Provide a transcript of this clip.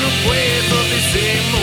no puedo decir